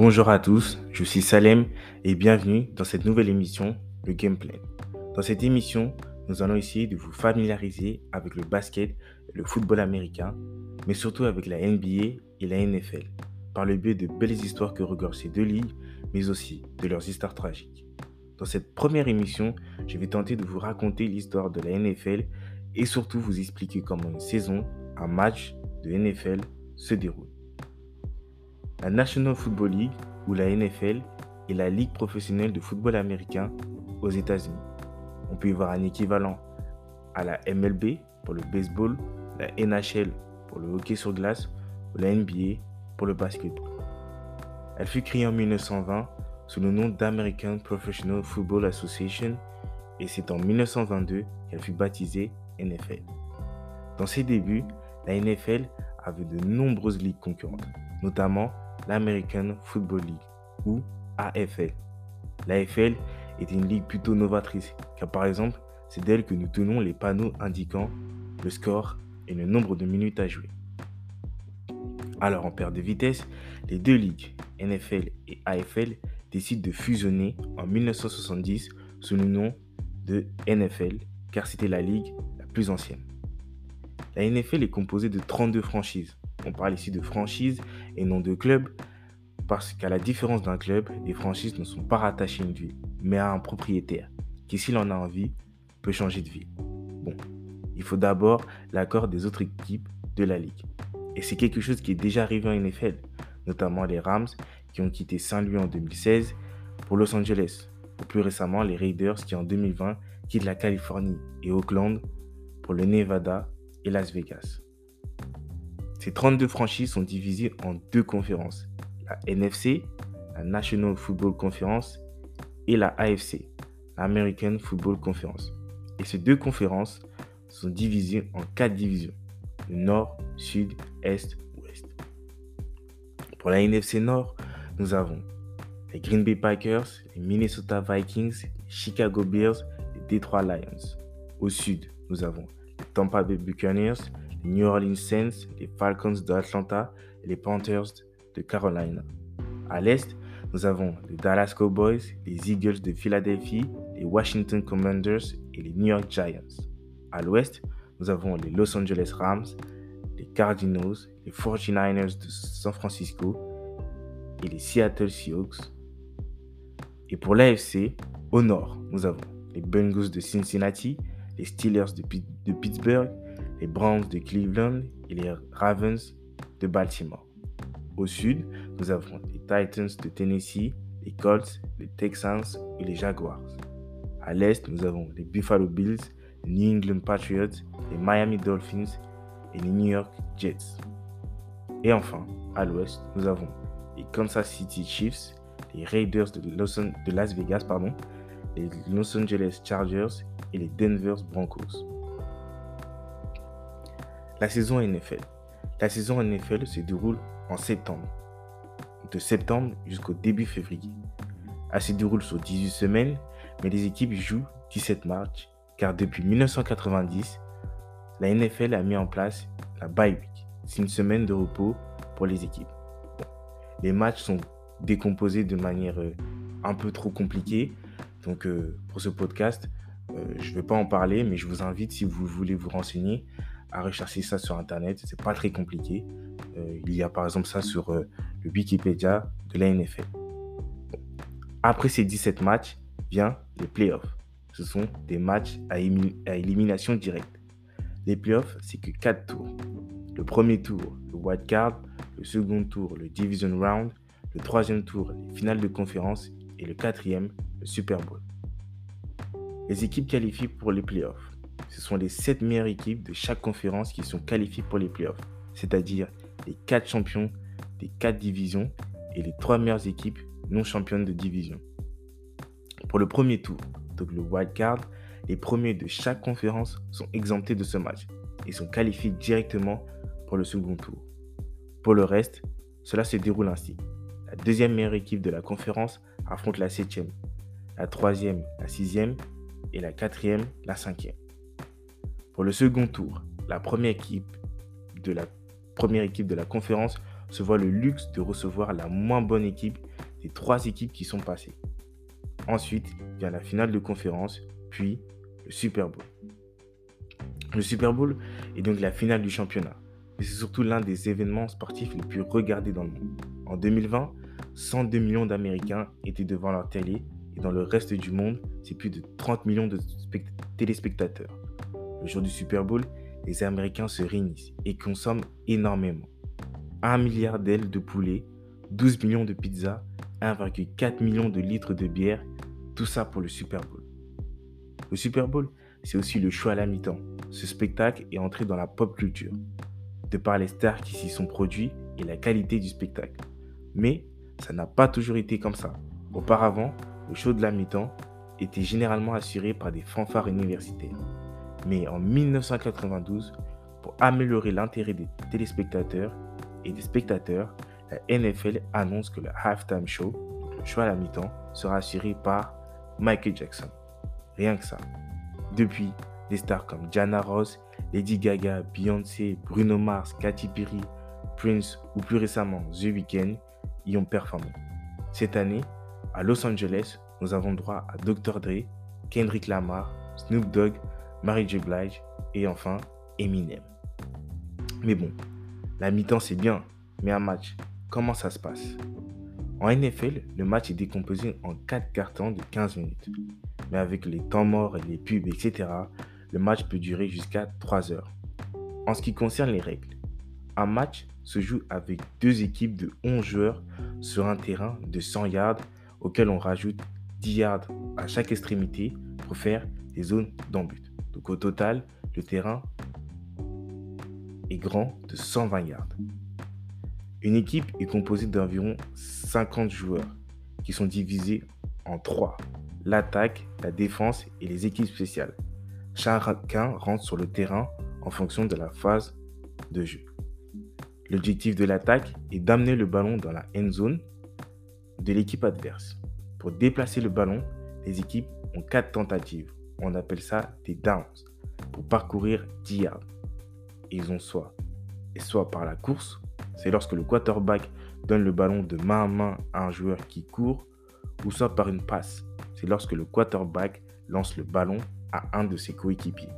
Bonjour à tous, je suis Salem et bienvenue dans cette nouvelle émission, le Gameplay. Dans cette émission, nous allons essayer de vous familiariser avec le basket et le football américain, mais surtout avec la NBA et la NFL, par le biais de belles histoires que regorgent ces deux ligues, mais aussi de leurs histoires tragiques. Dans cette première émission, je vais tenter de vous raconter l'histoire de la NFL et surtout vous expliquer comment une saison, un match de NFL se déroule. La National Football League, ou la NFL, est la ligue professionnelle de football américain aux États-Unis. On peut y voir un équivalent à la MLB pour le baseball, la NHL pour le hockey sur glace ou la NBA pour le basketball. Elle fut créée en 1920 sous le nom d'American Professional Football Association et c'est en 1922 qu'elle fut baptisée NFL. Dans ses débuts, la NFL avait de nombreuses ligues concurrentes, notamment l'American Football League ou AFL. L'AFL est une ligue plutôt novatrice car par exemple, c'est d'elle que nous tenons les panneaux indiquant le score et le nombre de minutes à jouer. Alors en perte de vitesse, les deux ligues, NFL et AFL, décide de fusionner en 1970 sous le nom de NFL, car c'était la ligue la plus ancienne. La NFL est composée de 32 franchises. On parle ici de franchises et non de clubs, parce qu'à la différence d'un club, les franchises ne sont pas rattachées à une ville, mais à un propriétaire, qui s'il en a envie, peut changer de ville. Bon, il faut d'abord l'accord des autres équipes de la ligue. Et c'est quelque chose qui est déjà arrivé en NFL, notamment les Rams qui ont quitté Saint-Louis en 2016 pour Los Angeles, ou plus récemment les Raiders qui en 2020 quittent la Californie et Oakland pour le Nevada et Las Vegas. Ces 32 franchises sont divisées en deux conférences, la NFC, la National Football Conference, et la AFC, American Football Conference. Et ces deux conférences sont divisées en quatre divisions, le Nord, Sud, Est, pour la NFC Nord, nous avons les Green Bay Packers, les Minnesota Vikings, les Chicago Bears, les Detroit Lions. Au sud, nous avons les Tampa Bay Buccaneers, les New Orleans Saints, les Falcons d'Atlanta et les Panthers de Carolina. À l'est, nous avons les Dallas Cowboys, les Eagles de Philadelphie, les Washington Commanders et les New York Giants. À l'ouest, nous avons les Los Angeles Rams, les Cardinals, les 49ers de San Francisco et les Seattle Seahawks. Et pour l'AFC, au nord, nous avons les Bengals de Cincinnati, les Steelers de, Pittsburgh, les Browns de Cleveland et les Ravens de Baltimore. Au sud, nous avons les Titans de Tennessee, les Colts, les Texans et les Jaguars. À l'est, nous avons les Buffalo Bills, les New England Patriots, les Miami Dolphins et les New York Jets. Et enfin, à l'ouest, nous avons les Kansas City Chiefs, les Raiders de, de Las Vegas, pardon, les Los Angeles Chargers et les Denver Broncos. La saison NFL. La saison NFL se déroule en septembre, de septembre jusqu'au début février. Elle se déroule sur 18 semaines, mais les équipes jouent 17 matchs, car depuis 1990, la NFL a mis en place la bye week. C'est une semaine de repos pour les équipes. Les matchs sont décomposés de manière euh, un peu trop compliquée. Donc euh, pour ce podcast, euh, je ne vais pas en parler, mais je vous invite, si vous voulez vous renseigner, à rechercher ça sur Internet. C'est pas très compliqué. il y a par exemple ça sur le Wikipédia de la NFL. Après ces 17 matchs, vient les playoffs. Ce sont des matchs à élimination directe. Les playoffs, c'est que 4 tours. Le premier tour, le wild card, le second tour, le division round, le troisième tour, les finales de conférence et le quatrième, le Super Bowl. Les équipes qualifiées pour les playoffs. Ce sont les 7 meilleures équipes de chaque conférence qui sont qualifiées pour les playoffs, c'est-à-dire les 4 champions des 4 divisions et les 3 meilleures équipes non championnes de division. Pour le premier tour, donc le wild card, les premiers de chaque conférence sont exemptés de ce match et sont qualifiés directement pour le second tour. Pour le reste, cela se déroule ainsi. La deuxième meilleure équipe de la conférence affronte la septième, la troisième, la sixième et la quatrième, la cinquième. Pour le second tour, la première équipe de la première équipe de la conférence se voit le luxe de recevoir la moins bonne équipe des trois équipes qui sont passées. Ensuite vient la finale de conférence, puis le Super Bowl. Le Super Bowl est donc la finale du championnat, mais c'est surtout l'un des événements sportifs les plus regardés dans le monde. En 2020, 102 millions d'Américains étaient devant leur télé et dans le reste du monde, c'est plus de 30 millions de téléspectateurs. Le jour du Super Bowl, les Américains se réunissent et consomment énormément. 1 milliard d'ailes de poulet, 12 millions de pizzas, 1,4 million de litres de bière, tout ça pour le Super Bowl. Le Super Bowl, c'est aussi le choix à la mi-temps. Ce spectacle est entré dans la pop culture, de par les stars qui s'y sont produits et la qualité du spectacle. Mais ça n'a pas toujours été comme ça. Auparavant, le show de la mi-temps était généralement assuré par des fanfares universitaires. Mais en 1992, pour améliorer l'intérêt des téléspectateurs et des spectateurs, la NFL annonce que le halftime show, le show à la mi-temps, sera assuré par Michael Jackson. Rien que ça. Depuis, des stars comme Jana Ross, Lady Gaga, Beyoncé, Bruno Mars, Katy Perry, Prince ou plus récemment The Weeknd y ont performé. Cette année, à Los Angeles, nous avons droit à Dr. Dre, Kendrick Lamar, Snoop Dogg, Mary J. Blige et enfin Eminem. Mais bon, la mi-temps c'est bien, mais un match, comment ça se passe? En NFL, le match est décomposé en 4 cartons de 15 minutes. Mais avec les temps morts et les pubs, etc., le match peut durer jusqu'à 3 heures. En ce qui concerne les règles, un match se joue avec deux équipes de 11 joueurs sur un terrain de 100 yards auquel on rajoute 10 yards à chaque extrémité pour faire des zones d'embut. Donc au total, le terrain est grand de 120 yards. Une équipe est composée d'environ 50 joueurs qui sont divisés en trois l'attaque, la défense et les équipes spéciales. Chacun rentre sur le terrain en fonction de la phase de jeu. L'objectif de l'attaque est d'amener le ballon dans la end zone de l'équipe adverse. Pour déplacer le ballon, les équipes ont quatre tentatives. On appelle ça des downs pour parcourir 10 yards. Ils ont soit et soit par la course, c'est lorsque le quarterback donne le ballon de main à main à un joueur qui court, ou soit par une passe, c'est lorsque le quarterback lance le ballon à un de ses coéquipiers.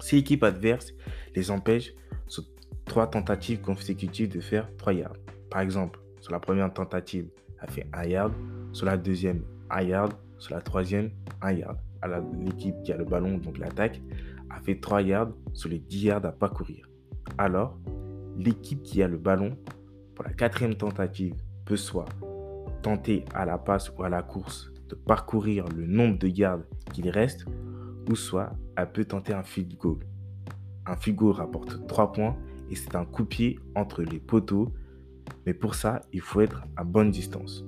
Si l'équipe adverse les empêche sur trois tentatives consécutives de faire 3 yards. Par exemple, sur la première tentative, elle fait 1 yard, sur la deuxième, 1 yard, sur la troisième, 1 yard. L'équipe qui a le ballon, donc l'attaque, a fait 3 yards sur les 10 yards à parcourir. Alors, l'équipe qui a le ballon, pour la quatrième tentative, peut soit tenter à la passe ou à la course de parcourir le nombre de gardes qu'il reste, ou soit elle peut tenter un field goal. Un field goal rapporte 3 points et c'est un coup pied entre les poteaux, mais pour ça, il faut être à bonne distance.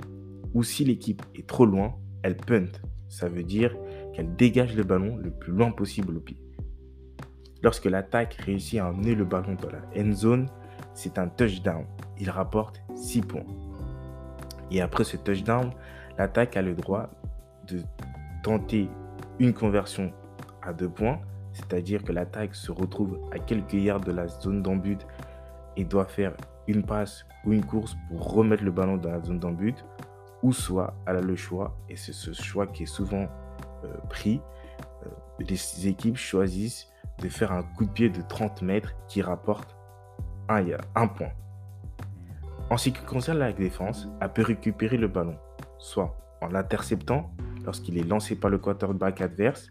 Ou si l'équipe est trop loin, elle punt. Ça veut dire qu'elle dégage le ballon le plus loin possible au pied. Lorsque l'attaque réussit à emmener le ballon dans la end zone, c'est un touchdown. Il rapporte 6 points. Et après ce touchdown, l'attaque a le droit de tenter une conversion à deux points, c'est-à-dire que l'attaque se retrouve à quelques yards de la zone d'embut et doit faire une passe ou une course pour remettre le ballon dans la zone d'embut, ou soit elle a le choix, et c'est ce choix qui est souvent euh, pris, euh, les équipes choisissent de faire un coup de pied de 30 mètres qui rapporte un, un point. En ce qui concerne la défense, elle peut récupérer le ballon, soit en l'interceptant lorsqu'il est lancé par le quarterback adverse,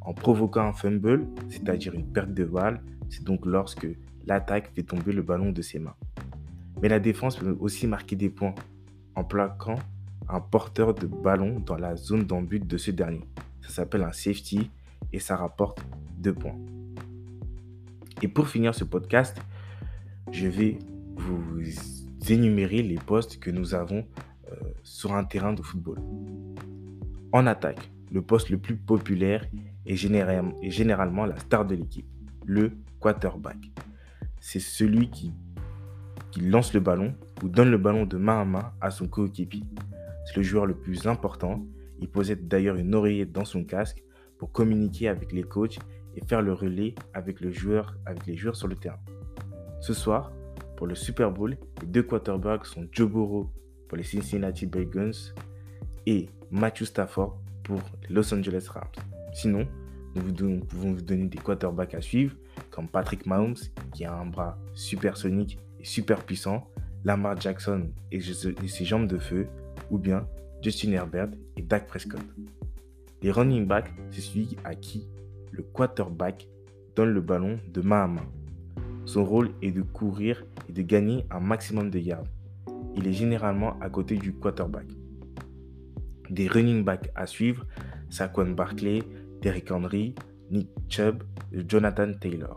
en provoquant un fumble, c'est-à-dire une perte de balle, c'est donc lorsque l'attaque fait tomber le ballon de ses mains. Mais la défense peut aussi marquer des points en plaquant un porteur de ballon dans la zone d'embut de ce dernier. Ça s'appelle un safety et ça rapporte deux points. Et pour finir ce podcast, je vais vous énumérer les postes que nous avons euh, sur un terrain de football. En attaque, le poste le plus populaire est, généralement la star de l'équipe, le quarterback. C'est celui qui, qui lance le ballon ou donne le ballon de main à main à son coéquipier. C'est le joueur le plus important. Il possède d'ailleurs une oreillette dans son casque pour communiquer avec les coachs et faire le relais avec, les joueurs sur le terrain. Ce soir, pour le Super Bowl, les deux quarterbacks sont Joe Burrow pour les Cincinnati Bengals et Matthew Stafford pour les Los Angeles Rams. Sinon, nous, pouvons vous donner des quarterbacks à suivre comme Patrick Mahomes qui a un bras supersonique et super puissant, Lamar Jackson et ses jambes de feu, ou bien Justin Herbert et Dak Prescott. Les running backs, c'est celui à qui le quarterback donne le ballon de main à main. Son rôle est de courir et de gagner un maximum de yards. Il est généralement à côté du quarterback. Des running backs à suivre, Saquon Barkley, Derrick Henry, Nick Chubb et Jonathan Taylor.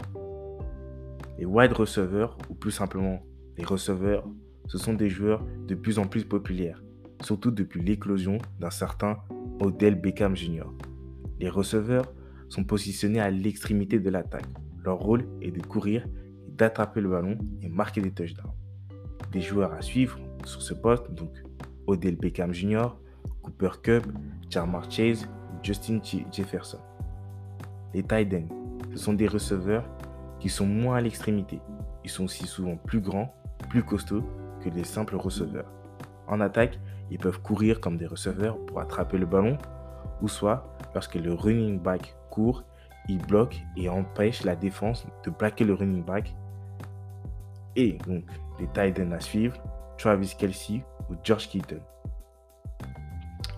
Les wide receivers, ou plus simplement les receveurs, ce sont des joueurs de plus en plus populaires, surtout depuis l'éclosion d'un certain Odell Beckham Jr. Les receveurs sont positionnés à l'extrémité de l'attaque. Leur rôle est de courir d'attraper le ballon et marquer des touchdowns. Des joueurs à suivre sur ce poste, donc Odell Beckham Jr., Cooper Cup, Jamar Chase, Justin Jefferson. Les tight ends, ce sont des receveurs qui sont moins à l'extrémité. Ils sont aussi souvent plus grands, plus costauds que les simples receveurs. En attaque, ils peuvent courir comme des receveurs pour attraper le ballon, ou soit lorsque le running back court, il bloque et empêche la défense de plaquer le running back. Et donc, les tight ends à suivre, Travis Kelsey ou George Keaton.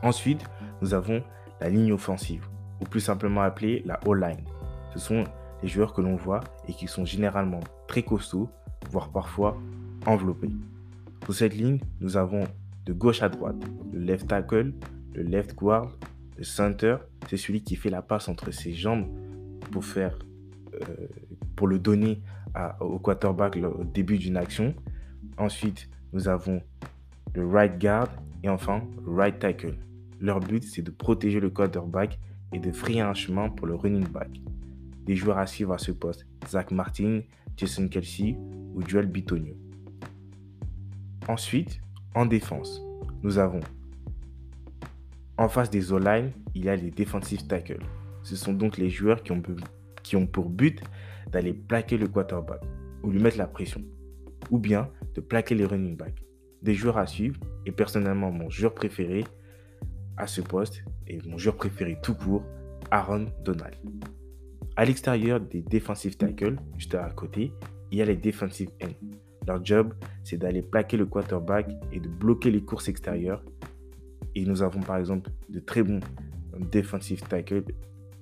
Ensuite, nous avons la ligne offensive, ou plus simplement appelée la O-line. Ce sont les joueurs que l'on voit et qui sont généralement très costauds, voire parfois enveloppés. Pour cette ligne, nous avons de gauche à droite le left tackle, le left guard, le center, c'est celui qui fait la passe entre ses jambes pour faire, euh, pour le donner au quarterback au début d'une action. Ensuite, nous avons le right guard et enfin le right tackle. Leur but, c'est de protéger le quarterback et de frayer un chemin pour le running back. Des joueurs à suivre à ce poste, Zach Martin, Jason Kelsey ou Joel Bitonio. Ensuite, en défense, nous avons en face des O-line, il y a les defensive tackles. Ce sont donc les joueurs qui ont, pour but d'aller plaquer le quarterback ou lui mettre la pression, ou bien de plaquer les running backs. Des joueurs à suivre, et personnellement mon joueur préféré à ce poste, et mon joueur préféré tout court, Aaron Donald. À l'extérieur des defensive tackles, juste à côté, il y a les defensive ends. Leur job, c'est d'aller plaquer le quarterback et de bloquer les courses extérieures et nous avons par exemple de très bons defensive tackle,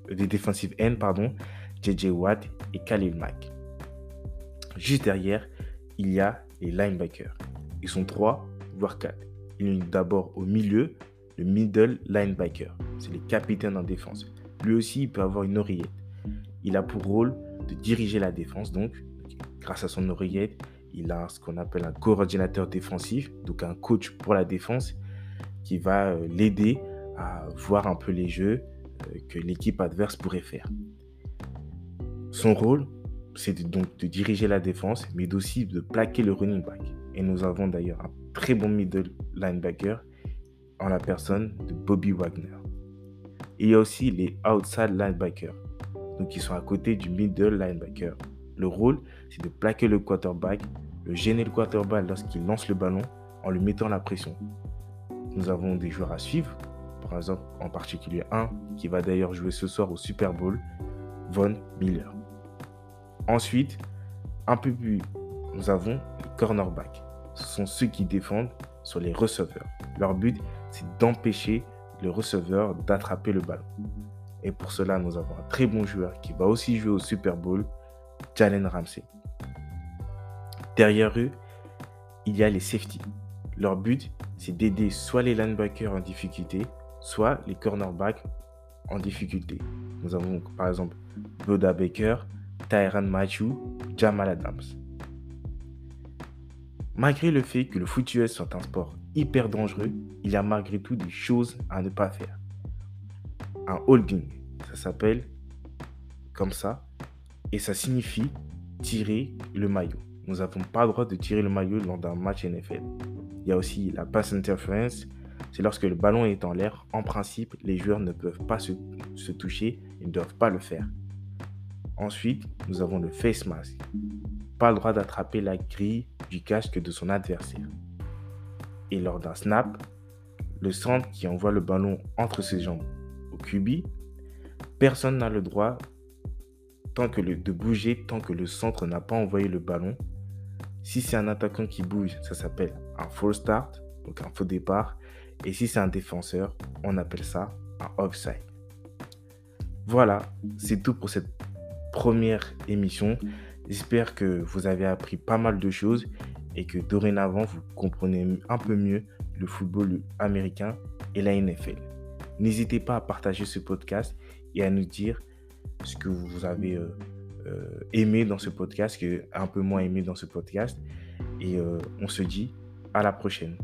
euh, des defensive ends, pardon, JJ Watt et Khalil Mack. Juste derrière, il y a les linebackers. Ils sont trois, voire quatre. Il y a d'abord au milieu le middle linebacker. C'est le capitaine en défense. Lui aussi, il peut avoir une oreillette. Il a pour rôle de diriger la défense. Donc, grâce à son oreillette, il a ce qu'on appelle un coordinateur défensif, donc un coach pour la défense qui va euh, l'aider à voir un peu les jeux euh, que l'équipe adverse pourrait faire. Son rôle, c'est donc de diriger la défense, mais aussi de plaquer le running back. Et nous avons d'ailleurs un très bon middle linebacker en la personne de Bobby Wagner. il y a aussi les outside linebackers, donc qui sont à côté du middle linebacker. Le rôle, c'est de plaquer le quarterback, le gêner le quarterback lorsqu'il lance le ballon en lui mettant la pression nous avons des joueurs à suivre. Par exemple, en particulier un qui va d'ailleurs jouer ce soir au Super Bowl, Von Miller. Ensuite, un peu plus, nous avons les cornerbacks. Ce sont ceux qui défendent sur les receveurs. Leur but, c'est d'empêcher le receveur d'attraper le ballon. Et pour cela, nous avons un très bon joueur qui va aussi jouer au Super Bowl, Jalen Ramsey. Derrière eux, il y a les safety. Leur but, c'est d'aider soit les linebackers en difficulté, soit les cornerbacks en difficulté. Nous avons par exemple Boda Baker, Tyron Matthew, Jamal Adams. Malgré le fait que le foot US soit un sport hyper dangereux, il y a malgré tout des choses à ne pas faire. Un holding, ça s'appelle comme ça, et ça signifie tirer le maillot. Nous n'avons pas le droit de tirer le maillot lors d'un match NFL. Il y a aussi la pass interference. C'est lorsque le ballon est en l'air, en principe, les joueurs ne peuvent pas se, toucher, ils ne doivent pas le faire. Ensuite, nous avons le face mask. Pas le droit d'attraper la grille du casque de son adversaire. Et lors d'un snap, le centre qui envoie le ballon entre ses jambes au QB, personne n'a le droit tant que le, de bouger tant que le centre n'a pas envoyé le ballon. Si c'est un attaquant qui bouge, ça s'appelle un full start, donc un faux départ. Et si c'est un défenseur, on appelle ça un offside. Voilà, c'est tout pour cette première émission. J'espère que vous avez appris pas mal de choses et que dorénavant vous comprenez un peu mieux le football américain et la NFL. N'hésitez pas à partager ce podcast et à nous dire ce que vous avez euh, euh, aimé dans ce podcast, que un peu moins aimé dans ce podcast. Et euh, on se dit à la prochaine.